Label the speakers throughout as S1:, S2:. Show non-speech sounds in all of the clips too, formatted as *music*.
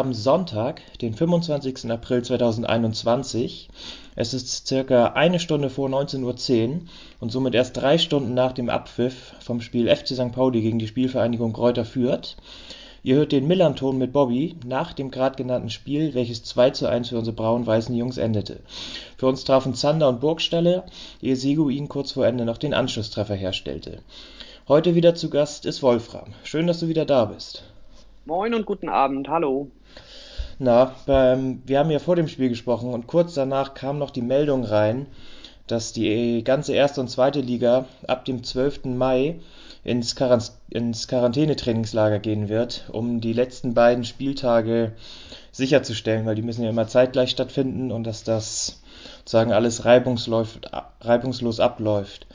S1: haben Sonntag, den 25. April 2021. Es ist circa eine Stunde vor 19.10 Uhr und somit erst drei Stunden nach dem Abpfiff vom Spiel FC St. Pauli gegen die Spielvereinigung Kräuter Fürth. Ihr hört den Millanton mit Bobby nach dem gerade genannten Spiel, welches 2 zu 1 für unsere braun-weißen Jungs endete. Für uns trafen Zander und Burgstaller, ehe Seguin kurz vor Ende noch den Anschlusstreffer herstellte. Heute wieder zu Gast ist Wolfram. Schön, dass du wieder da bist.
S2: Moin und guten Abend, hallo.
S1: Na, beim, wir haben ja vor dem Spiel gesprochen und kurz danach kam noch die Meldung rein, dass die ganze erste und zweite Liga ab dem 12. Mai ins, Quarant ins Quarantänetrainingslager gehen wird, um die letzten beiden Spieltage sicherzustellen, weil die müssen ja immer zeitgleich stattfinden und dass das sozusagen alles reibungslos abläuft.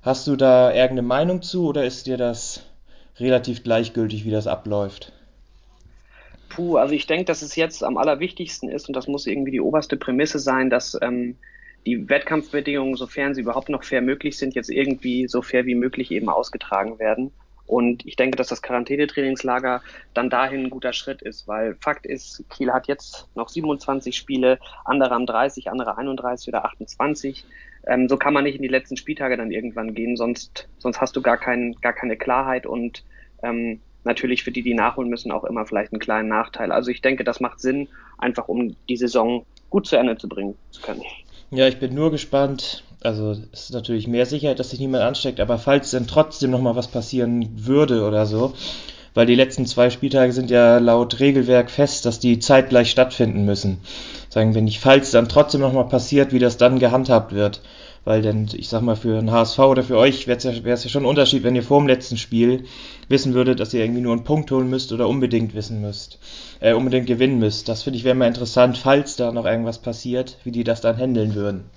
S1: Hast du da irgendeine Meinung zu oder ist dir das relativ gleichgültig, wie das abläuft?
S2: Puh, also ich denke, dass es jetzt am allerwichtigsten ist und das muss irgendwie die oberste Prämisse sein, dass ähm, die Wettkampfbedingungen, sofern sie überhaupt noch fair möglich sind, jetzt irgendwie so fair wie möglich eben ausgetragen werden. Und ich denke, dass das Quarantänetrainingslager dann dahin ein guter Schritt ist, weil Fakt ist, Kiel hat jetzt noch 27 Spiele, andere haben 30, andere 31 oder 28. Ähm, so kann man nicht in die letzten Spieltage dann irgendwann gehen, sonst, sonst hast du gar, kein, gar keine Klarheit und ähm, natürlich für die, die nachholen müssen, auch immer vielleicht einen kleinen Nachteil. Also ich denke, das macht Sinn, einfach um die Saison gut zu Ende zu bringen zu können.
S1: Ja, ich bin nur gespannt. Also es ist natürlich mehr Sicherheit, dass sich niemand ansteckt, aber falls denn trotzdem nochmal was passieren würde oder so, weil die letzten zwei Spieltage sind ja laut Regelwerk fest, dass die zeitgleich stattfinden müssen. Sagen wir nicht, falls dann trotzdem nochmal passiert, wie das dann gehandhabt wird. Weil denn, ich sag mal, für einen HSV oder für euch wäre es ja, ja schon ein Unterschied, wenn ihr vor dem letzten Spiel wissen würdet, dass ihr irgendwie nur einen Punkt holen müsst oder unbedingt wissen müsst, äh, unbedingt gewinnen müsst. Das finde ich wäre mal interessant, falls da noch irgendwas passiert, wie die das dann handeln würden.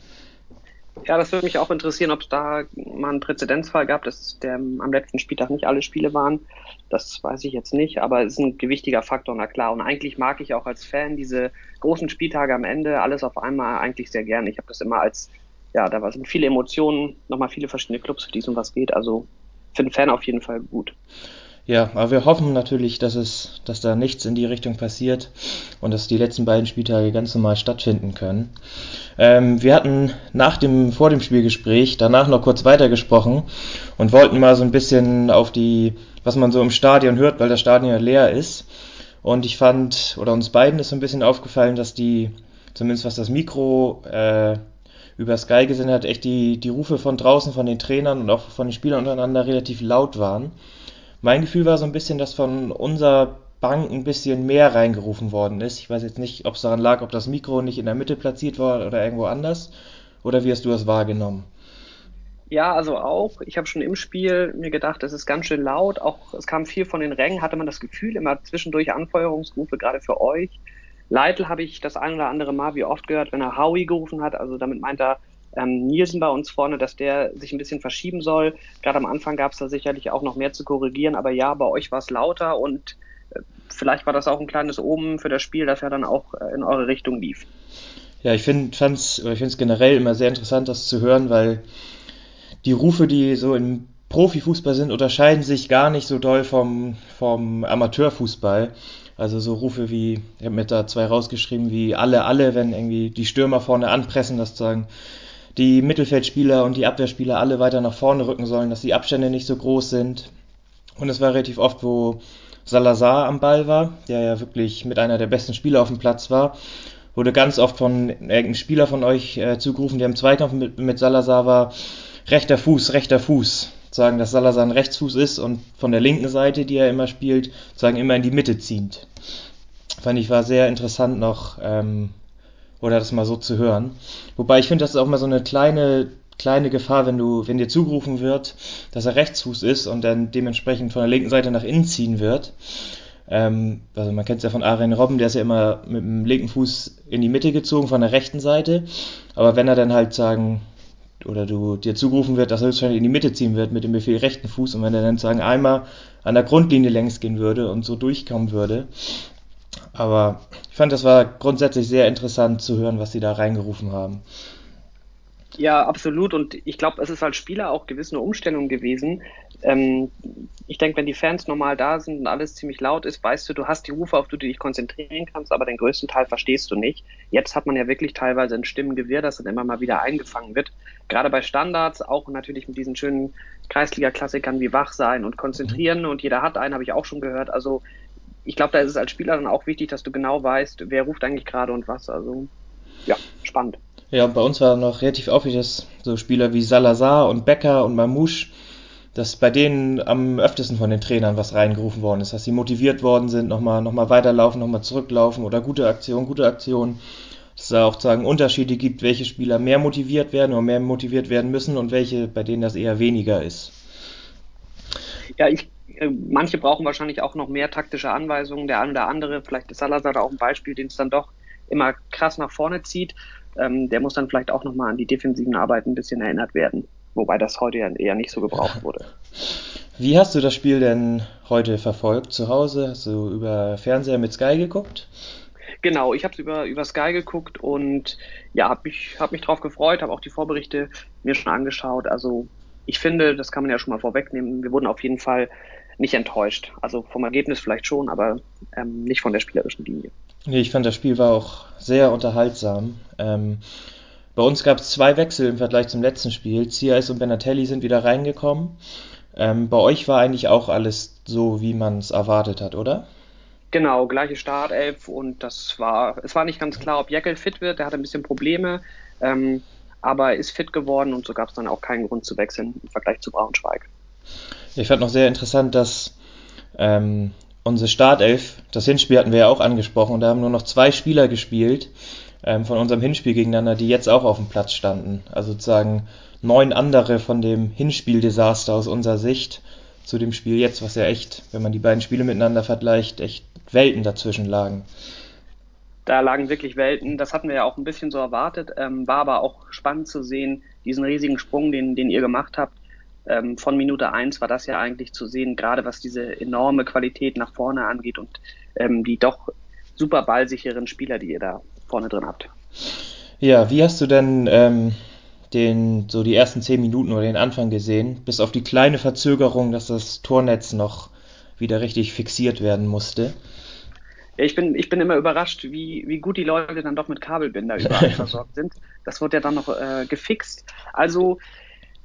S2: Ja, das würde mich auch interessieren, ob es da mal einen Präzedenzfall gab, dass der am letzten Spieltag nicht alle Spiele waren. Das weiß ich jetzt nicht, aber es ist ein gewichtiger Faktor, na klar. Und eigentlich mag ich auch als Fan diese großen Spieltage am Ende, alles auf einmal eigentlich sehr gerne. Ich habe das immer als ja, da sind viele Emotionen, nochmal viele verschiedene Clubs, für die es um was geht. Also für den Fan auf jeden Fall gut.
S1: Ja, aber wir hoffen natürlich, dass es, dass da nichts in die Richtung passiert und dass die letzten beiden Spieltage ganz normal stattfinden können. Ähm, wir hatten nach dem, vor dem Spielgespräch danach noch kurz weitergesprochen und wollten mal so ein bisschen auf die, was man so im Stadion hört, weil das Stadion leer ist. Und ich fand, oder uns beiden ist so ein bisschen aufgefallen, dass die, zumindest was das Mikro, äh, über Sky gesehen hat, echt die, die Rufe von draußen von den Trainern und auch von den Spielern untereinander relativ laut waren. Mein Gefühl war so ein bisschen, dass von unserer Bank ein bisschen mehr reingerufen worden ist. Ich weiß jetzt nicht, ob es daran lag, ob das Mikro nicht in der Mitte platziert war oder irgendwo anders. Oder wie hast du das wahrgenommen?
S2: Ja, also auch. Ich habe schon im Spiel mir gedacht, es ist ganz schön laut. Auch es kam viel von den Rängen, hatte man das Gefühl, immer zwischendurch Anfeuerungsrufe, gerade für euch. Leitl habe ich das ein oder andere Mal wie oft gehört, wenn er Howie gerufen hat. Also damit meint er ähm, Nielsen bei uns vorne, dass der sich ein bisschen verschieben soll. Gerade am Anfang gab es da sicherlich auch noch mehr zu korrigieren. Aber ja, bei euch war es lauter und äh, vielleicht war das auch ein kleines Omen für das Spiel, dass er dann auch äh, in eure Richtung lief.
S1: Ja, ich finde es generell immer sehr interessant, das zu hören, weil die Rufe, die so im Profifußball sind, unterscheiden sich gar nicht so doll vom, vom Amateurfußball. Also so Rufe wie, ich habe mir da zwei rausgeschrieben, wie alle, alle, wenn irgendwie die Stürmer vorne anpressen, dass sagen, die Mittelfeldspieler und die Abwehrspieler alle weiter nach vorne rücken sollen, dass die Abstände nicht so groß sind. Und es war relativ oft, wo Salazar am Ball war, der ja wirklich mit einer der besten Spieler auf dem Platz war, wurde ganz oft von irgendeinem Spieler von euch äh, zugerufen, der im Zweikampf mit, mit Salazar war, rechter Fuß, rechter Fuß sagen, dass Salazar ein Rechtsfuß ist und von der linken Seite, die er immer spielt, sagen immer in die Mitte ziehend. Fand ich war sehr interessant noch, ähm, oder das mal so zu hören. Wobei ich finde, das ist auch mal so eine kleine kleine Gefahr, wenn du, wenn dir zugerufen wird, dass er Rechtsfuß ist und dann dementsprechend von der linken Seite nach innen ziehen wird. Ähm, also man kennt es ja von Aren Robben, der ist ja immer mit dem linken Fuß in die Mitte gezogen von der rechten Seite. Aber wenn er dann halt sagen, oder du dir zugerufen wird, dass er höchstwahrscheinlich in die Mitte ziehen wird mit dem Befehl rechten Fuß und wenn er dann sagen einmal an der Grundlinie längs gehen würde und so durchkommen würde, Aber ich fand, das war grundsätzlich sehr interessant zu hören, was sie da reingerufen haben.
S2: Ja, absolut. Und ich glaube, es ist als Spieler auch gewisse Umstellung gewesen. Ähm, ich denke, wenn die Fans normal da sind und alles ziemlich laut ist, weißt du, du hast die Rufe, auf die du dich konzentrieren kannst, aber den größten Teil verstehst du nicht. Jetzt hat man ja wirklich teilweise ein Stimmengewirr, das dann immer mal wieder eingefangen wird. Gerade bei Standards, auch natürlich mit diesen schönen Kreisliga-Klassikern wie Wach sein und konzentrieren und jeder hat einen, habe ich auch schon gehört. Also ich glaube, da ist es als Spieler dann auch wichtig, dass du genau weißt, wer ruft eigentlich gerade und was. Also ja, spannend.
S1: Ja, bei uns war noch relativ auffällig, dass so Spieler wie Salazar und Becker und Mamouche, dass bei denen am öftesten von den Trainern was reingerufen worden ist, dass sie motiviert worden sind, nochmal noch mal weiterlaufen, nochmal zurücklaufen oder gute Aktion, gute Aktion. Dass es da auch sagen Unterschiede gibt, welche Spieler mehr motiviert werden oder mehr motiviert werden müssen und welche, bei denen das eher weniger ist.
S2: Ja, ich, äh, manche brauchen wahrscheinlich auch noch mehr taktische Anweisungen. Der eine oder andere, vielleicht ist Salazar da auch ein Beispiel, den es dann doch immer krass nach vorne zieht ähm, der muss dann vielleicht auch nochmal an die defensiven Arbeiten ein bisschen erinnert werden. Wobei das heute ja eher nicht so gebraucht wurde. *laughs*
S1: Wie hast du das Spiel denn heute verfolgt? Zu Hause? Hast du über Fernseher mit Sky geguckt?
S2: Genau, ich habe es über, über Sky geguckt und ja, habe mich, hab mich drauf gefreut, habe auch die Vorberichte mir schon angeschaut. Also ich finde, das kann man ja schon mal vorwegnehmen, wir wurden auf jeden Fall nicht enttäuscht. Also vom Ergebnis vielleicht schon, aber ähm, nicht von der spielerischen Linie.
S1: Nee, ich fand das Spiel war auch sehr unterhaltsam. Ähm, bei uns gab es zwei Wechsel im Vergleich zum letzten Spiel. Ziais und Benatelli sind wieder reingekommen. Ähm, bei euch war eigentlich auch alles so, wie man es erwartet hat, oder?
S2: Genau, gleiche Startelf und das war, es war nicht ganz klar, ob Jeckel fit wird. Der hatte ein bisschen Probleme, ähm, aber ist fit geworden und so gab es dann auch keinen Grund zu wechseln im Vergleich zu Braunschweig.
S1: Ich fand noch sehr interessant, dass ähm, unsere Startelf, das Hinspiel hatten wir ja auch angesprochen, da haben nur noch zwei Spieler gespielt ähm, von unserem Hinspiel gegeneinander, die jetzt auch auf dem Platz standen. Also sozusagen neun andere von dem Hinspieldesaster aus unserer Sicht zu dem Spiel jetzt, was ja echt, wenn man die beiden Spiele miteinander vergleicht, echt Welten dazwischen lagen.
S2: Da lagen wirklich Welten. Das hatten wir ja auch ein bisschen so erwartet. Ähm, war aber auch spannend zu sehen, diesen riesigen Sprung, den, den ihr gemacht habt ähm, von Minute eins war das ja eigentlich zu sehen, gerade was diese enorme Qualität nach vorne angeht und ähm, die doch super ballsicheren Spieler, die ihr da vorne drin habt.
S1: Ja, wie hast du denn ähm, den, so die ersten zehn Minuten oder den Anfang gesehen, bis auf die kleine Verzögerung, dass das Tornetz noch wieder richtig fixiert werden musste?
S2: Ja, ich bin, ich bin immer überrascht, wie, wie gut die Leute dann doch mit Kabelbinder überall *laughs* versorgt sind. Das wird ja dann noch äh, gefixt. Also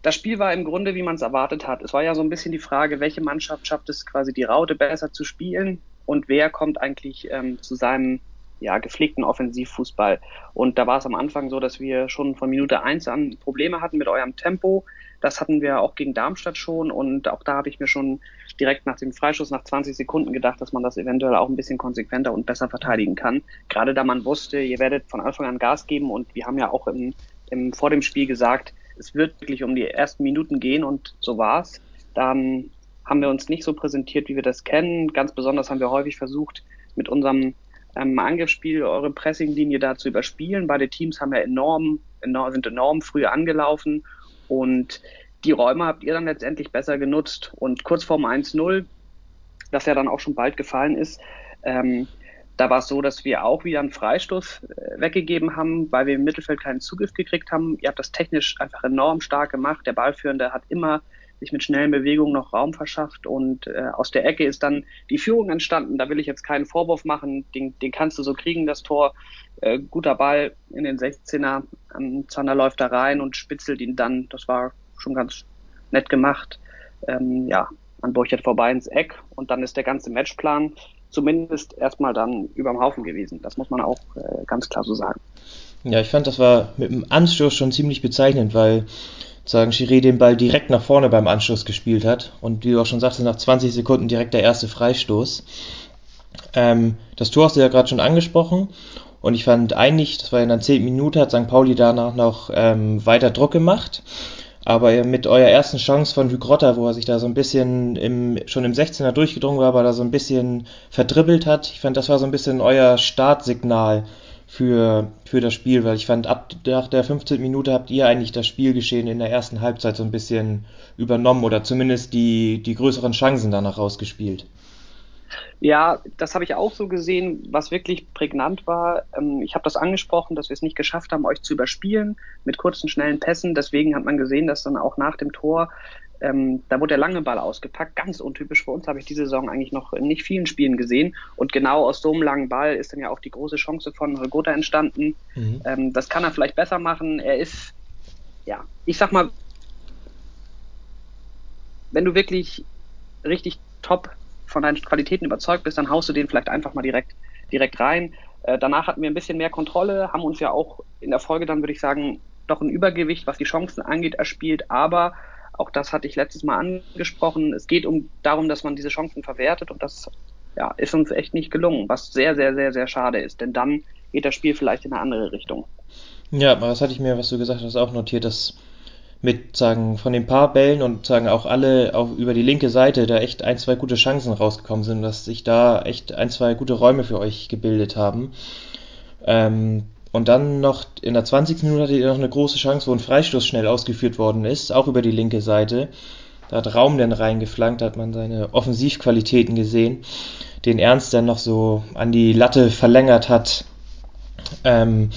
S2: das Spiel war im Grunde, wie man es erwartet hat. Es war ja so ein bisschen die Frage, welche Mannschaft schafft es quasi die Raute besser zu spielen und wer kommt eigentlich ähm, zu seinem ja, gepflegten Offensivfußball. Und da war es am Anfang so, dass wir schon von Minute eins an Probleme hatten mit eurem Tempo. Das hatten wir auch gegen Darmstadt schon und auch da habe ich mir schon direkt nach dem Freischuss nach 20 Sekunden gedacht, dass man das eventuell auch ein bisschen konsequenter und besser verteidigen kann. Gerade da man wusste, ihr werdet von Anfang an Gas geben und wir haben ja auch im, im, vor dem Spiel gesagt, es wird wirklich um die ersten Minuten gehen und so war's. Dann haben wir uns nicht so präsentiert, wie wir das kennen. Ganz besonders haben wir häufig versucht, mit unserem ähm, Angriffsspiel eure Pressinglinie da zu überspielen. Beide Teams haben ja enorm, enorm, sind enorm früh angelaufen und die Räume habt ihr dann letztendlich besser genutzt. Und kurz vorm 1-0, das ja dann auch schon bald gefallen ist, ähm, da war es so, dass wir auch wieder einen Freistoß äh, weggegeben haben, weil wir im Mittelfeld keinen Zugriff gekriegt haben. Ihr habt das technisch einfach enorm stark gemacht. Der Ballführende hat immer sich mit schnellen Bewegungen noch Raum verschafft und äh, aus der Ecke ist dann die Führung entstanden. Da will ich jetzt keinen Vorwurf machen, den, den kannst du so kriegen, das Tor. Äh, guter Ball in den 16er, ähm, Zander läuft da rein und spitzelt ihn dann. Das war schon ganz nett gemacht. Ähm, ja, an Burchert vorbei ins Eck und dann ist der ganze Matchplan zumindest erstmal dann überm Haufen gewesen. Das muss man auch äh, ganz klar so sagen.
S1: Ja, ich fand, das war mit dem Anstoß schon ziemlich bezeichnend, weil sagen Chiré den Ball direkt nach vorne beim Anstoß gespielt hat und wie du auch schon sagst, nach 20 Sekunden direkt der erste Freistoß. Ähm, das Tor hast du ja gerade schon angesprochen und ich fand eigentlich, das war in der 10. Minute, hat St. Pauli danach noch ähm, weiter Druck gemacht aber mit eurer ersten Chance von Hygrotta, wo er sich da so ein bisschen im, schon im 16er durchgedrungen war, aber da so ein bisschen verdribbelt hat, ich fand, das war so ein bisschen euer Startsignal für, für das Spiel, weil ich fand, ab nach der 15. Minute habt ihr eigentlich das Spielgeschehen in der ersten Halbzeit so ein bisschen übernommen oder zumindest die, die größeren Chancen danach rausgespielt.
S2: Ja, das habe ich auch so gesehen. Was wirklich prägnant war, ähm, ich habe das angesprochen, dass wir es nicht geschafft haben, euch zu überspielen mit kurzen, schnellen Pässen. Deswegen hat man gesehen, dass dann auch nach dem Tor, ähm, da wurde der lange Ball ausgepackt. Ganz untypisch für uns habe ich diese Saison eigentlich noch in nicht vielen Spielen gesehen. Und genau aus so einem langen Ball ist dann ja auch die große Chance von Holgota entstanden. Mhm. Ähm, das kann er vielleicht besser machen. Er ist, ja, ich sag mal, wenn du wirklich richtig top von deinen Qualitäten überzeugt bist, dann haust du den vielleicht einfach mal direkt, direkt rein. Äh, danach hatten wir ein bisschen mehr Kontrolle, haben uns ja auch in der Folge dann, würde ich sagen, doch ein Übergewicht, was die Chancen angeht, erspielt. Aber auch das hatte ich letztes Mal angesprochen. Es geht um darum, dass man diese Chancen verwertet und das ja, ist uns echt nicht gelungen, was sehr, sehr, sehr, sehr schade ist. Denn dann geht das Spiel vielleicht in eine andere Richtung.
S1: Ja, das hatte ich mir, was du gesagt hast, auch notiert, dass mit sagen von den paar Bällen und sagen auch alle auch über die linke Seite da echt ein, zwei gute Chancen rausgekommen sind, dass sich da echt ein, zwei gute Räume für euch gebildet haben. Ähm, und dann noch in der 20. Minute hattet ihr noch eine große Chance, wo ein Freistoß schnell ausgeführt worden ist, auch über die linke Seite. Da hat Raum dann reingeflankt, da hat man seine Offensivqualitäten gesehen, den Ernst dann noch so an die Latte verlängert hat. Ähm,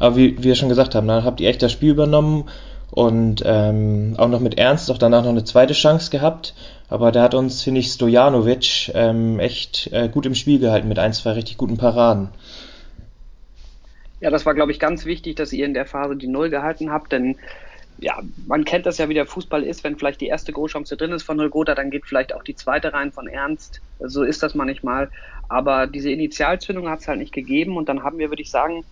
S1: aber wie, wie wir schon gesagt haben, dann habt ihr echt das Spiel übernommen und ähm, auch noch mit Ernst auch danach noch eine zweite Chance gehabt. Aber da hat uns, finde ich, Stojanovic ähm, echt äh, gut im Spiel gehalten mit ein, zwei richtig guten Paraden.
S2: Ja, das war, glaube ich, ganz wichtig, dass ihr in der Phase die Null gehalten habt, denn ja, man kennt das ja, wie der Fußball ist, wenn vielleicht die erste Großchance drin ist von Holgota, dann geht vielleicht auch die zweite rein von Ernst. So ist das manchmal. Aber diese Initialzündung hat es halt nicht gegeben und dann haben wir, würde ich sagen,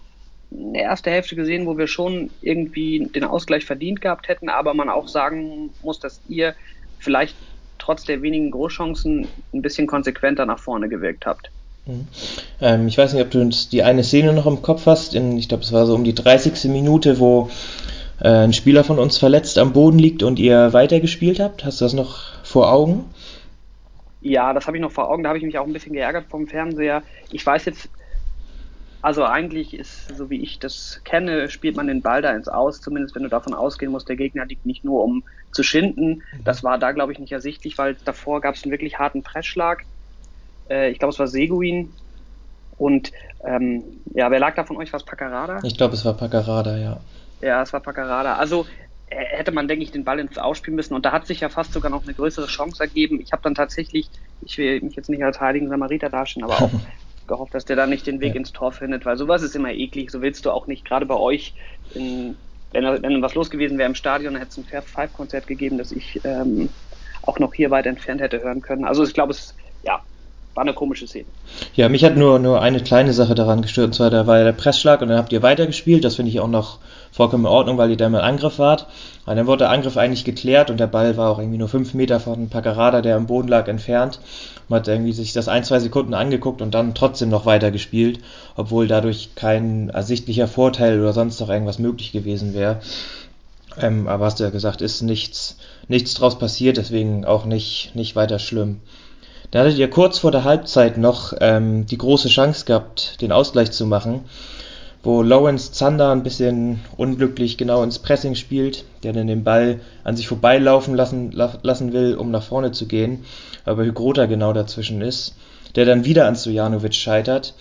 S2: eine erste Hälfte gesehen, wo wir schon irgendwie den Ausgleich verdient gehabt hätten, aber man auch sagen muss, dass ihr vielleicht trotz der wenigen Großchancen ein bisschen konsequenter nach vorne gewirkt habt.
S1: Mhm. Ähm, ich weiß nicht, ob du die eine Szene noch im Kopf hast. In, ich glaube, es war so um die 30. Minute, wo äh, ein Spieler von uns verletzt am Boden liegt und ihr weitergespielt habt. Hast du das noch vor Augen?
S2: Ja, das habe ich noch vor Augen. Da habe ich mich auch ein bisschen geärgert vom Fernseher. Ich weiß jetzt also eigentlich ist, so wie ich das kenne, spielt man den Ball da ins Aus, zumindest wenn du davon ausgehen musst, der Gegner liegt nicht nur um zu schinden. Mhm. Das war da, glaube ich, nicht ersichtlich, weil davor gab es einen wirklich harten Pressschlag. Äh, ich glaube, es war Seguin. Und ähm, ja, wer lag da von euch? Was Paccarada?
S1: Ich glaube, es war Paccarada, ja.
S2: Ja, es war Paccarada. Also äh, hätte man, denke ich, den Ball ins Ausspielen müssen. Und da hat sich ja fast sogar noch eine größere Chance ergeben. Ich habe dann tatsächlich, ich will mich jetzt nicht als heiligen Samariter darstellen, aber auch *laughs* gehofft, dass der da nicht den Weg ja. ins Tor findet, weil sowas ist immer eklig. So willst du auch nicht, gerade bei euch, in, wenn, wenn was los gewesen wäre im Stadion, dann hätte es ein Fair Five Konzert gegeben, das ich ähm, auch noch hier weit entfernt hätte hören können. Also ich glaube, es ja, war eine komische Szene.
S1: Ja, mich hat nur, nur eine kleine Sache daran gestört, und zwar da war ja der Pressschlag und dann habt ihr weitergespielt. Das finde ich auch noch vollkommen in Ordnung, weil ihr da im Angriff wart. Und dann wurde der Angriff eigentlich geklärt und der Ball war auch irgendwie nur fünf Meter von Paccarada, der am Boden lag, entfernt. Man hat irgendwie sich das ein, zwei Sekunden angeguckt und dann trotzdem noch weitergespielt, obwohl dadurch kein ersichtlicher Vorteil oder sonst noch irgendwas möglich gewesen wäre. Ähm, aber hast du ja gesagt, ist nichts, nichts draus passiert, deswegen auch nicht, nicht weiter schlimm. Da hattet ihr kurz vor der Halbzeit noch ähm, die große Chance gehabt, den Ausgleich zu machen, wo Lawrence Zander ein bisschen unglücklich genau ins Pressing spielt, der dann den Ball an sich vorbeilaufen lassen, lassen will, um nach vorne zu gehen, aber Hygrota genau dazwischen ist, der dann wieder an Stojanovic scheitert.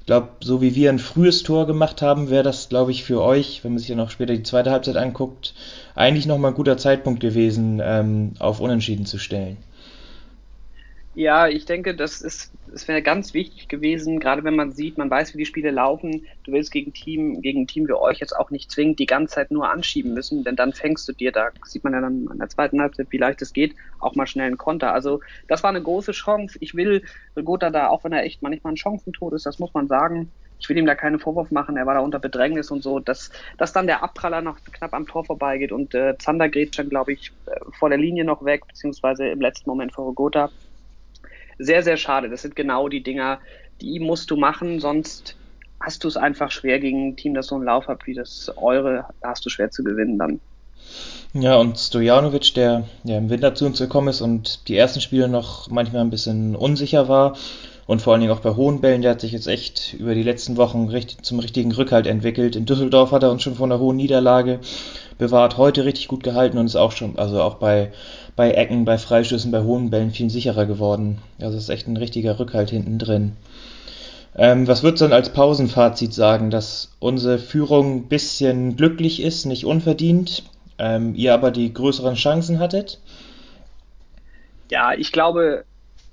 S1: Ich glaube, so wie wir ein frühes Tor gemacht haben, wäre das, glaube ich, für euch, wenn man sich dann auch später die zweite Halbzeit anguckt, eigentlich nochmal ein guter Zeitpunkt gewesen, ähm, auf Unentschieden zu stellen.
S2: Ja, ich denke, das ist, es wäre ganz wichtig gewesen, gerade wenn man sieht, man weiß, wie die Spiele laufen. Du willst gegen Team, gegen ein Team wie euch jetzt auch nicht zwingend die ganze Zeit nur anschieben müssen, denn dann fängst du dir, da sieht man ja dann in der zweiten Halbzeit, wie leicht es geht, auch mal schnell einen Konter. Also, das war eine große Chance. Ich will Gotha da, auch wenn er echt manchmal ein Chancentod ist, das muss man sagen, ich will ihm da keinen Vorwurf machen, er war da unter Bedrängnis und so, dass, dass dann der Abpraller noch knapp am Tor vorbeigeht und äh, Zander grätscht dann, glaube ich, äh, vor der Linie noch weg, beziehungsweise im letzten Moment vor Gotha sehr, sehr schade. Das sind genau die Dinger, die musst du machen, sonst hast du es einfach schwer gegen ein Team, das so einen Lauf hat wie das eure, da hast du schwer zu gewinnen dann.
S1: Ja, und Stojanovic, der ja im Winter zu uns gekommen ist und die ersten Spiele noch manchmal ein bisschen unsicher war und vor allen Dingen auch bei hohen Bällen, der hat sich jetzt echt über die letzten Wochen richtig, zum richtigen Rückhalt entwickelt. In Düsseldorf hat er uns schon vor einer hohen Niederlage bewahrt, heute richtig gut gehalten und ist auch schon, also auch bei, bei Ecken, bei Freischüssen, bei hohen Bällen viel sicherer geworden. Also ist echt ein richtiger Rückhalt hinten drin. Ähm, was würdest du dann als Pausenfazit sagen, dass unsere Führung ein bisschen glücklich ist, nicht unverdient, ähm, ihr aber die größeren Chancen hattet?
S2: Ja, ich glaube,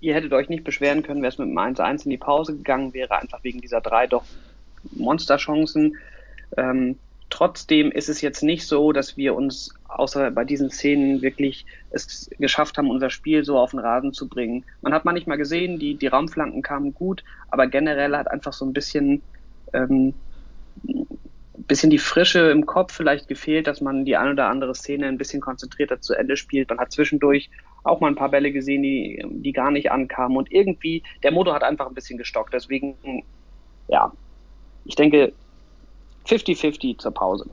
S2: ihr hättet euch nicht beschweren können, wäre es mit dem 1-1 in die Pause gegangen wäre, einfach wegen dieser drei doch Monsterchancen. Ähm, trotzdem ist es jetzt nicht so, dass wir uns außer bei diesen Szenen wirklich es geschafft haben, unser Spiel so auf den Rasen zu bringen. Man hat manchmal gesehen, die, die Raumflanken kamen gut, aber generell hat einfach so ein bisschen, ähm, bisschen die Frische im Kopf vielleicht gefehlt, dass man die ein oder andere Szene ein bisschen konzentrierter zu Ende spielt. Man hat zwischendurch auch mal ein paar Bälle gesehen, die, die gar nicht ankamen und irgendwie, der Motor hat einfach ein bisschen gestockt. Deswegen, ja, ich denke 50-50 zur Pause.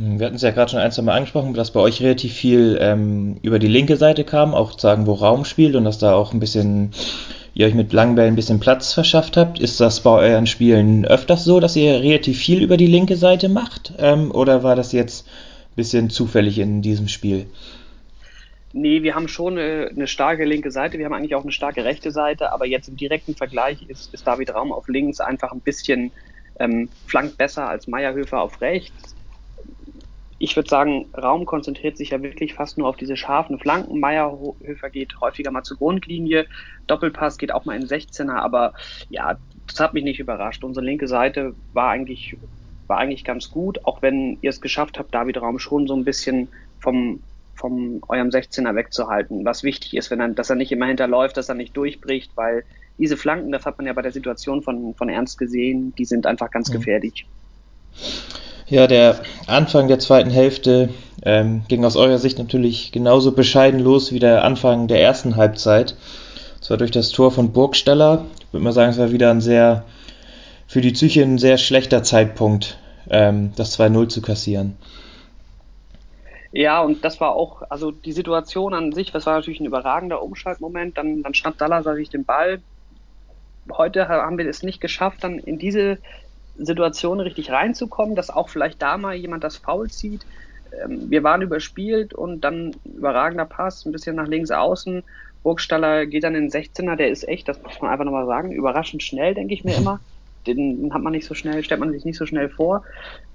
S1: Wir hatten es ja gerade schon ein, zwei Mal angesprochen, dass bei euch relativ viel ähm, über die linke Seite kam, auch sagen, wo Raum spielt und dass da auch ein bisschen, ihr euch mit langen Bällen ein bisschen Platz verschafft habt. Ist das bei euren Spielen öfters so, dass ihr relativ viel über die linke Seite macht? Ähm, oder war das jetzt ein bisschen zufällig in diesem Spiel?
S2: Nee, wir haben schon eine, eine, starke linke Seite, wir haben eigentlich auch eine starke rechte Seite, aber jetzt im direkten Vergleich ist, ist David Raum auf links einfach ein bisschen ähm, flankt besser als Meierhöfer auf rechts ich würde sagen, Raum konzentriert sich ja wirklich fast nur auf diese scharfen Flanken. Meierhöfer geht häufiger mal zur Grundlinie. Doppelpass geht auch mal in 16er, aber ja, das hat mich nicht überrascht. Unsere linke Seite war eigentlich, war eigentlich ganz gut, auch wenn ihr es geschafft habt, David Raum schon so ein bisschen vom, vom eurem 16er wegzuhalten. Was wichtig ist, wenn er, dass er nicht immer hinterläuft, dass er nicht durchbricht, weil diese Flanken, das hat man ja bei der Situation von, von Ernst gesehen, die sind einfach ganz mhm. gefährlich.
S1: Ja, der Anfang der zweiten Hälfte ähm, ging aus eurer Sicht natürlich genauso bescheiden los wie der Anfang der ersten Halbzeit. Zwar durch das Tor von Burgstaller. Ich würde mal sagen, es war wieder ein sehr, für die Psyche ein sehr schlechter Zeitpunkt, ähm, das 2-0 zu kassieren.
S2: Ja, und das war auch, also die Situation an sich, das war natürlich ein überragender Umschaltmoment. Dann, dann stand Dallas sich den Ball. Heute haben wir es nicht geschafft, dann in diese Situation richtig reinzukommen, dass auch vielleicht da mal jemand das Foul zieht. Ähm, wir waren überspielt und dann überragender Pass, ein bisschen nach links außen. Burgstaller geht dann in den 16er, der ist echt, das muss man einfach nochmal sagen, überraschend schnell, denke ich mir *laughs* immer. Den hat man nicht so schnell, stellt man sich nicht so schnell vor.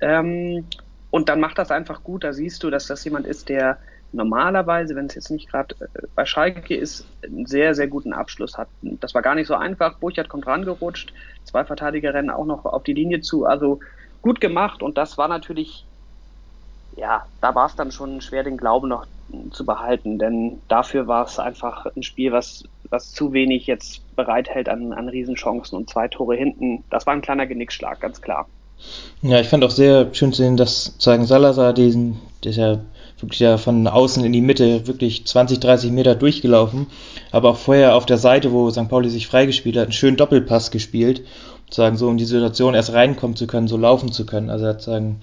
S2: Ähm, und dann macht das einfach gut. Da siehst du, dass das jemand ist, der normalerweise, wenn es jetzt nicht gerade äh, bei Schalke ist, einen sehr, sehr guten Abschluss hat. Das war gar nicht so einfach. Burchard kommt rangerutscht, zwei Verteidiger rennen auch noch auf die Linie zu. Also gut gemacht und das war natürlich, ja, da war es dann schon schwer, den Glauben noch zu behalten, denn dafür war es einfach ein Spiel, was, was zu wenig jetzt bereithält an, an Riesenchancen und zwei Tore hinten. Das war ein kleiner Genickschlag, ganz klar.
S1: Ja, ich fand auch sehr schön zu sehen, dass sagen Salazar diesen, dieser wirklich ja von außen in die Mitte wirklich 20, 30 Meter durchgelaufen, aber auch vorher auf der Seite, wo St. Pauli sich freigespielt hat, einen schönen Doppelpass gespielt, sagen so um die Situation erst reinkommen zu können, so laufen zu können. Also er hat sagen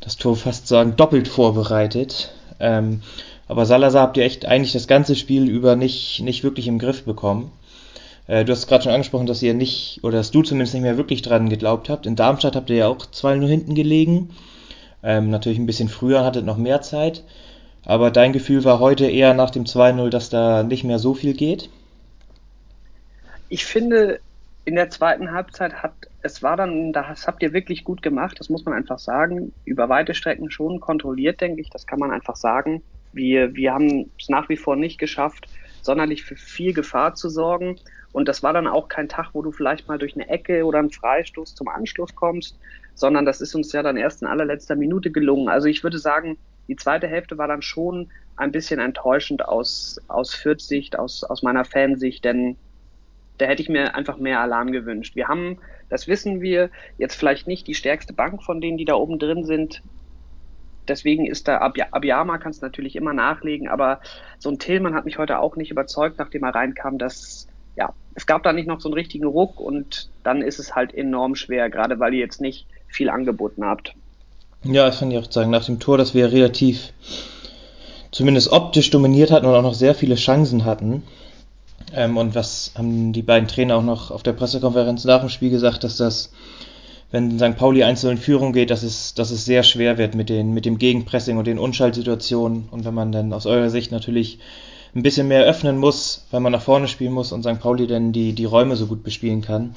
S1: das Tor fast sagen doppelt vorbereitet. Ähm, aber Salazar habt ihr echt eigentlich das ganze Spiel über nicht, nicht wirklich im Griff bekommen. Äh, du hast gerade schon angesprochen, dass ihr nicht, oder dass du zumindest nicht mehr wirklich dran geglaubt habt. In Darmstadt habt ihr ja auch 2-0 hinten gelegen. Ähm, natürlich ein bisschen früher, hattet noch mehr Zeit. Aber dein Gefühl war heute eher nach dem 2-0, dass da nicht mehr so viel geht?
S2: Ich finde, in der zweiten Halbzeit hat, es war dann, das habt ihr wirklich gut gemacht, das muss man einfach sagen. Über weite Strecken schon kontrolliert, denke ich, das kann man einfach sagen. Wir, wir haben es nach wie vor nicht geschafft, sonderlich für viel Gefahr zu sorgen. Und das war dann auch kein Tag, wo du vielleicht mal durch eine Ecke oder einen Freistoß zum Anschluss kommst, sondern das ist uns ja dann erst in allerletzter Minute gelungen. Also ich würde sagen, die zweite Hälfte war dann schon ein bisschen enttäuschend aus, aus Fürth-Sicht, aus, aus meiner Fansicht, denn da hätte ich mir einfach mehr Alarm gewünscht. Wir haben, das wissen wir, jetzt vielleicht nicht die stärkste Bank von denen, die da oben drin sind. Deswegen ist da, Abiyama kann es natürlich immer nachlegen, aber so ein Tillmann hat mich heute auch nicht überzeugt, nachdem er reinkam, dass ja, es gab da nicht noch so einen richtigen Ruck und dann ist es halt enorm schwer, gerade weil ihr jetzt nicht viel angeboten habt.
S1: Ja, das kann ich auch sagen. Nach dem Tor, dass wir relativ zumindest optisch dominiert hatten und auch noch sehr viele Chancen hatten. Ähm, und was haben die beiden Trainer auch noch auf der Pressekonferenz nach dem Spiel gesagt, dass das wenn St. Pauli einzeln in Führung geht, dass es, dass es sehr schwer wird mit, den, mit dem Gegenpressing und den Unschaltsituationen. Und wenn man dann aus eurer Sicht natürlich ein bisschen mehr öffnen muss, weil man nach vorne spielen muss und St. Pauli dann die, die Räume so gut bespielen kann.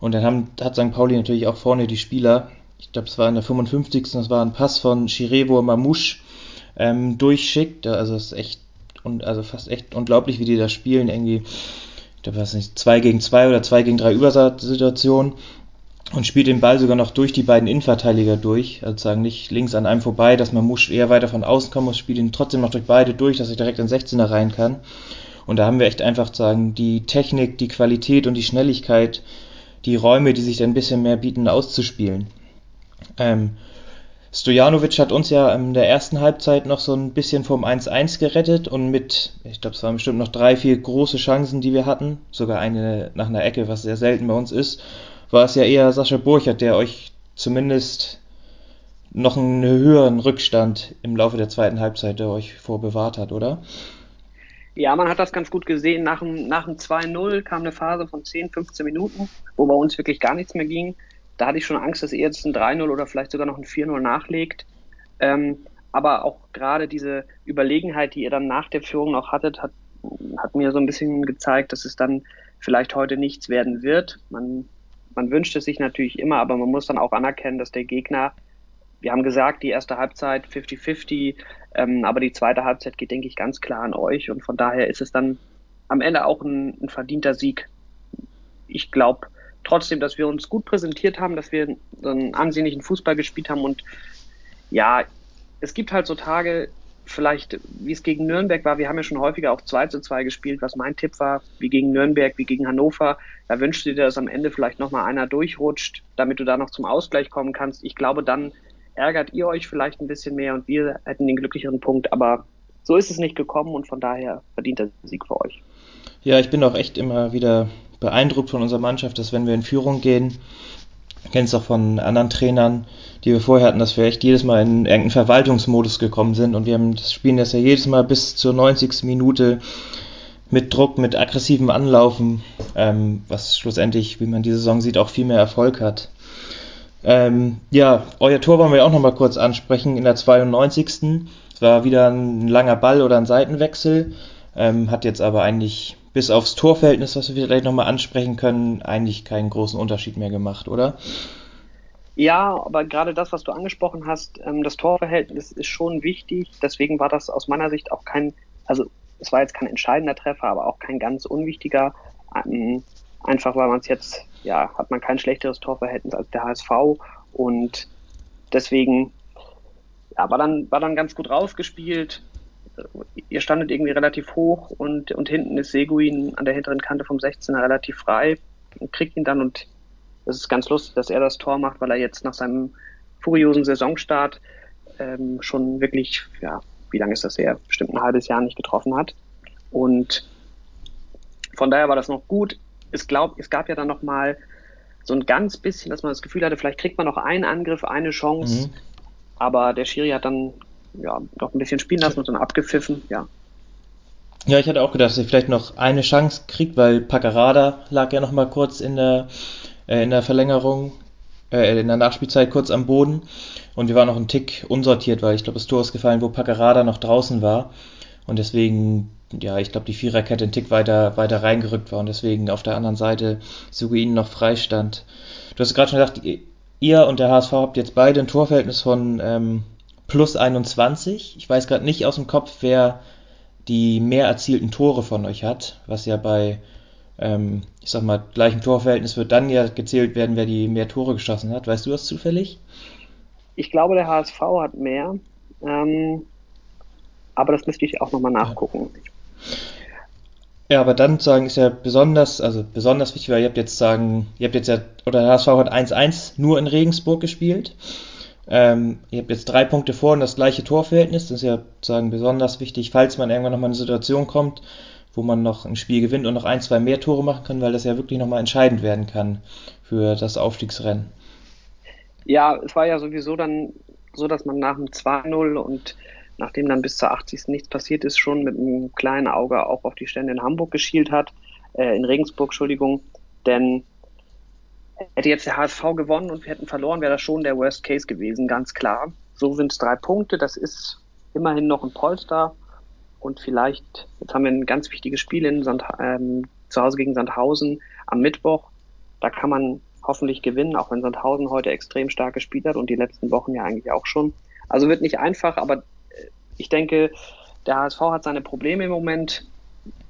S1: Und dann haben, hat St. Pauli natürlich auch vorne die Spieler. Ich glaube, es war in der 55. Das war ein Pass von Chirevo Mamouche ähm, durchschickt. Also es ist echt und also fast echt unglaublich, wie die da spielen. Irgendwie, ich glaube, was nicht, 2 gegen 2 oder 2 gegen 3 Übersituationen und spielt den Ball sogar noch durch die beiden Innenverteidiger durch, also sagen nicht links an einem vorbei, dass man eher weiter von außen kommen muss, spielt ihn trotzdem noch durch beide durch, dass er direkt in 16er rein kann. Und da haben wir echt einfach sagen, die Technik, die Qualität und die Schnelligkeit, die Räume, die sich dann ein bisschen mehr bieten, auszuspielen. Ähm, Stojanovic hat uns ja in der ersten Halbzeit noch so ein bisschen vom 1-1 gerettet und mit, ich glaube, es waren bestimmt noch drei, vier große Chancen, die wir hatten, sogar eine nach einer Ecke, was sehr selten bei uns ist war es ja eher Sascha Burchert, der euch zumindest noch einen höheren Rückstand im Laufe der zweiten Halbzeit euch vorbewahrt hat, oder?
S2: Ja, man hat das ganz gut gesehen. Nach dem, nach dem 2-0 kam eine Phase von 10, 15 Minuten, wo bei uns wirklich gar nichts mehr ging. Da hatte ich schon Angst, dass ihr jetzt ein 3-0 oder vielleicht sogar noch ein 4-0 nachlegt. Ähm, aber auch gerade diese Überlegenheit, die ihr dann nach der Führung noch hattet, hat, hat mir so ein bisschen gezeigt, dass es dann vielleicht heute nichts werden wird. Man man wünscht es sich natürlich immer, aber man muss dann auch anerkennen, dass der Gegner, wir haben gesagt, die erste Halbzeit 50-50, ähm, aber die zweite Halbzeit geht, denke ich, ganz klar an euch und von daher ist es dann am Ende auch ein, ein verdienter Sieg. Ich glaube trotzdem, dass wir uns gut präsentiert haben, dass wir einen ansehnlichen Fußball gespielt haben und ja, es gibt halt so Tage, vielleicht, wie es gegen Nürnberg war, wir haben ja schon häufiger auch 2 zu 2 gespielt, was mein Tipp war, wie gegen Nürnberg, wie gegen Hannover. Da wünschst du dir, dass am Ende vielleicht nochmal einer durchrutscht, damit du da noch zum Ausgleich kommen kannst. Ich glaube, dann ärgert ihr euch vielleicht ein bisschen mehr und wir hätten den glücklicheren Punkt, aber so ist es nicht gekommen und von daher verdient der Sieg für euch.
S1: Ja, ich bin auch echt immer wieder beeindruckt von unserer Mannschaft, dass wenn wir in Führung gehen, kennst auch von anderen Trainern, die wir vorher hatten, dass wir echt jedes Mal in irgendeinen Verwaltungsmodus gekommen sind und wir haben das Spielen das ja jedes Mal bis zur 90. Minute mit Druck, mit aggressivem Anlaufen, ähm, was schlussendlich, wie man diese Saison sieht, auch viel mehr Erfolg hat. Ähm, ja, euer Tor wollen wir auch nochmal kurz ansprechen in der 92. Es war wieder ein langer Ball oder ein Seitenwechsel, ähm, hat jetzt aber eigentlich bis aufs Torverhältnis, was wir vielleicht nochmal ansprechen können, eigentlich keinen großen Unterschied mehr gemacht, oder?
S2: Ja, aber gerade das, was du angesprochen hast, ähm, das Torverhältnis ist schon wichtig. Deswegen war das aus meiner Sicht auch kein, also es war jetzt kein entscheidender Treffer, aber auch kein ganz unwichtiger. Ähm, einfach weil man es jetzt, ja, hat man kein schlechteres Torverhältnis als der HSV und deswegen, ja, war dann, war dann ganz gut rausgespielt ihr standet irgendwie relativ hoch und, und hinten ist Seguin an der hinteren Kante vom 16er relativ frei und kriegt ihn dann und es ist ganz lustig, dass er das Tor macht, weil er jetzt nach seinem furiosen Saisonstart ähm, schon wirklich, ja, wie lange ist das her? Bestimmt ein halbes Jahr nicht getroffen hat. Und von daher war das noch gut. Es, glaub, es gab ja dann noch mal so ein ganz bisschen, dass man das Gefühl hatte, vielleicht kriegt man noch einen Angriff, eine Chance. Mhm. Aber der Schiri hat dann ja, noch ein bisschen spielen lassen und dann abgepfiffen, ja.
S1: Ja, ich hatte auch gedacht, dass er vielleicht noch eine Chance kriegt, weil Paccarada lag ja noch mal kurz in der, äh, in der Verlängerung, äh, in der Nachspielzeit kurz am Boden und wir waren noch einen Tick unsortiert, weil ich glaube, das Tor ist gefallen, wo Paccarada noch draußen war und deswegen, ja, ich glaube, die Viererkette einen Tick weiter, weiter reingerückt war und deswegen auf der anderen Seite Suguin noch frei stand. Du hast gerade schon gesagt, ihr und der HSV habt jetzt beide ein Torverhältnis von ähm, plus 21. Ich weiß gerade nicht aus dem Kopf, wer die mehr erzielten Tore von euch hat, was ja bei, ähm, ich sag mal, gleichem Torverhältnis wird dann ja gezählt werden, wer die mehr Tore geschossen hat. Weißt du das zufällig?
S2: Ich glaube, der HSV hat mehr, ähm, aber das müsste ich auch nochmal nachgucken.
S1: Ja. Aber dann sagen ist ja besonders, also besonders wichtig, weil ihr habt jetzt sagen, ihr habt jetzt ja, oder der HSV hat 1-1 nur in Regensburg gespielt. Ähm, ihr habt jetzt drei Punkte vor und das gleiche Torverhältnis. Das ist ja sozusagen besonders wichtig, falls man irgendwann nochmal in eine Situation kommt, wo man noch ein Spiel gewinnt und noch ein, zwei mehr Tore machen kann, weil das ja wirklich nochmal entscheidend werden kann für das Aufstiegsrennen.
S2: Ja, es war ja sowieso dann so, dass man nach dem 2-0 und nachdem dann bis zur 80. nichts passiert ist, schon mit einem kleinen Auge auch auf die Stände in Hamburg geschielt hat, äh, in Regensburg, Entschuldigung, denn hätte jetzt der HSV gewonnen und wir hätten verloren, wäre das schon der Worst Case gewesen, ganz klar. So sind es drei Punkte, das ist immerhin noch ein Polster und vielleicht, jetzt haben wir ein ganz wichtiges Spiel in Sand, ähm, zu Hause gegen Sandhausen am Mittwoch. Da kann man hoffentlich gewinnen, auch wenn Sandhausen heute extrem stark gespielt hat und die letzten Wochen ja eigentlich auch schon. Also wird nicht einfach, aber ich denke, der HSV hat seine Probleme im Moment.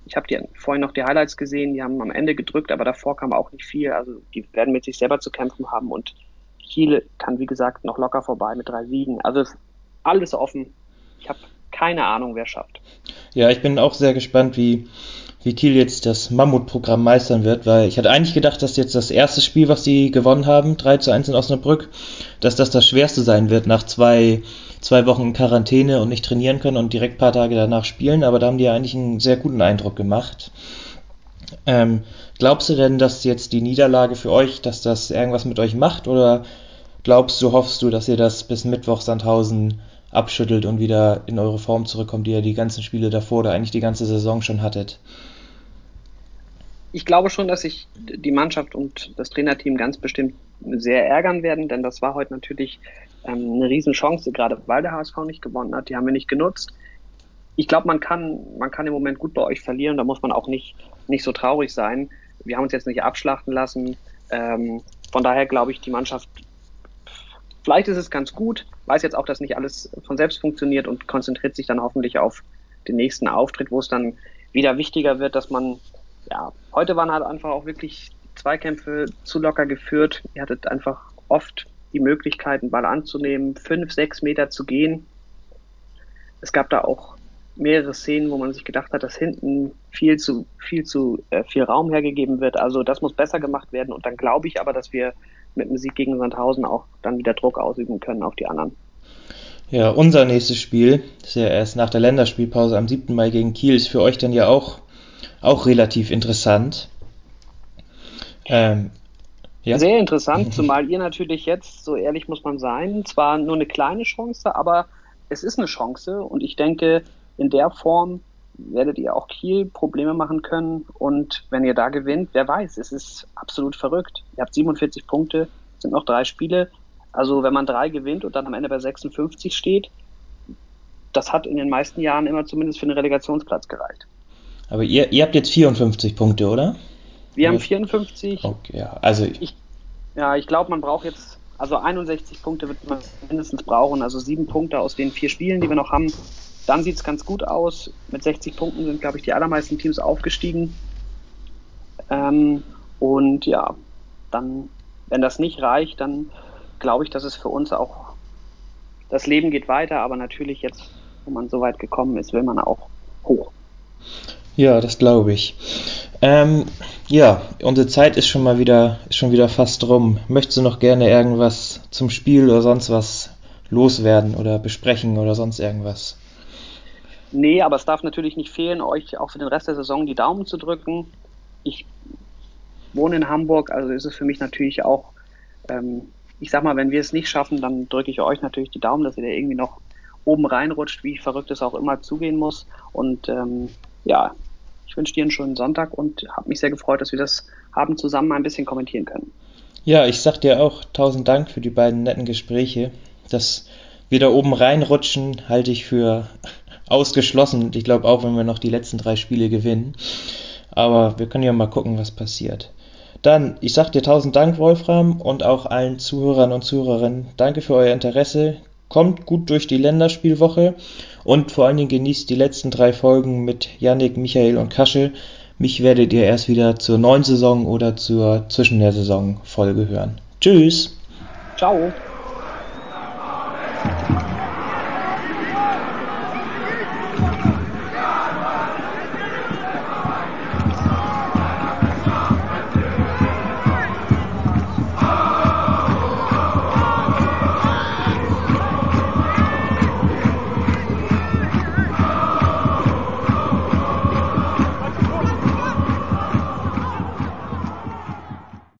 S2: Ich habe vorhin noch die Highlights gesehen, die haben am Ende gedrückt, aber davor kam auch nicht viel. Also die werden mit sich selber zu kämpfen haben und Kiel kann, wie gesagt, noch locker vorbei mit drei Siegen. Also alles offen. Ich habe keine Ahnung, wer schafft.
S1: Ja, ich bin auch sehr gespannt, wie, wie Kiel jetzt das Mammutprogramm meistern wird, weil ich hatte eigentlich gedacht, dass jetzt das erste Spiel, was sie gewonnen haben, 3 zu 1 in Osnabrück, dass das das schwerste sein wird nach zwei, zwei Wochen in Quarantäne und nicht trainieren können und direkt paar Tage danach spielen, aber da haben die ja eigentlich einen sehr guten Eindruck gemacht. Ähm, glaubst du denn, dass jetzt die Niederlage für euch, dass das irgendwas mit euch macht oder glaubst du, hoffst du, dass ihr das bis Mittwoch Sandhausen abschüttelt und wieder in eure Form zurückkommt, die ihr die ganzen Spiele davor oder eigentlich die ganze Saison schon hattet?
S2: Ich glaube schon, dass sich die Mannschaft und das Trainerteam ganz bestimmt sehr ärgern werden, denn das war heute natürlich ähm, eine Riesenchance, gerade weil der HSV nicht gewonnen hat. Die haben wir nicht genutzt. Ich glaube, man kann, man kann im Moment gut bei euch verlieren, da muss man auch nicht, nicht so traurig sein. Wir haben uns jetzt nicht abschlachten lassen. Ähm, von daher glaube ich, die Mannschaft Vielleicht ist es ganz gut, weiß jetzt auch, dass nicht alles von selbst funktioniert und konzentriert sich dann hoffentlich auf den nächsten Auftritt, wo es dann wieder wichtiger wird, dass man, ja, heute waren halt einfach auch wirklich Zweikämpfe zu locker geführt. Ihr hattet einfach oft die Möglichkeit, einen Ball anzunehmen, fünf, sechs Meter zu gehen. Es gab da auch mehrere Szenen, wo man sich gedacht hat, dass hinten viel zu viel zu äh, viel Raum hergegeben wird. Also das muss besser gemacht werden. Und dann glaube ich aber, dass wir mit dem Sieg gegen Sandhausen auch dann wieder Druck ausüben können auf die anderen.
S1: Ja, unser nächstes Spiel, ist ja erst nach der Länderspielpause am 7. Mai gegen Kiel, ist für euch dann ja auch, auch relativ interessant.
S2: Ähm, ja. Sehr interessant, *laughs* zumal ihr natürlich jetzt, so ehrlich muss man sein, zwar nur eine kleine Chance, aber es ist eine Chance und ich denke, in der Form werdet ihr auch Kiel Probleme machen können. Und wenn ihr da gewinnt, wer weiß, es ist absolut verrückt. Ihr habt 47 Punkte, sind noch drei Spiele. Also wenn man drei gewinnt und dann am Ende bei 56 steht, das hat in den meisten Jahren immer zumindest für einen Relegationsplatz gereicht.
S1: Aber ihr, ihr habt jetzt 54 Punkte, oder?
S2: Wir haben 54.
S1: Okay, ja, also
S2: ich, ja, ich glaube, man braucht jetzt, also 61 Punkte wird man mindestens brauchen, also sieben Punkte aus den vier Spielen, die wir noch haben, dann sieht es ganz gut aus. Mit 60 Punkten sind, glaube ich, die allermeisten Teams aufgestiegen. Ähm, und ja, dann, wenn das nicht reicht, dann glaube ich, dass es für uns auch, das Leben geht weiter, aber natürlich jetzt, wo man so weit gekommen ist, will man auch hoch.
S1: Ja, das glaube ich. Ähm, ja, unsere Zeit ist schon mal wieder, ist schon wieder fast rum. Möchtest du noch gerne irgendwas zum Spiel oder sonst was loswerden oder besprechen oder sonst irgendwas?
S2: Nee, aber es darf natürlich nicht fehlen, euch auch für den Rest der Saison die Daumen zu drücken. Ich wohne in Hamburg, also ist es für mich natürlich auch, ähm, ich sag mal, wenn wir es nicht schaffen, dann drücke ich euch natürlich die Daumen, dass ihr da irgendwie noch oben reinrutscht, wie verrückt es auch immer zugehen muss. Und ähm, ja, ich wünsche dir einen schönen Sonntag und habe mich sehr gefreut, dass wir das haben zusammen ein bisschen kommentieren können.
S1: Ja, ich sag dir auch tausend Dank für die beiden netten Gespräche. Dass wir da oben reinrutschen, halte ich für ausgeschlossen. Ich glaube auch, wenn wir noch die letzten drei Spiele gewinnen. Aber wir können ja mal gucken, was passiert. Dann, ich sage dir tausend Dank, Wolfram, und auch allen Zuhörern und Zuhörerinnen. Danke für euer Interesse. Kommt gut durch die Länderspielwoche und vor allen Dingen genießt die letzten drei Folgen mit Yannick, Michael und Kasche. Mich werdet ihr erst wieder zur neuen Saison oder zur Zwischen der Saison Folge hören. Tschüss.
S2: Ciao.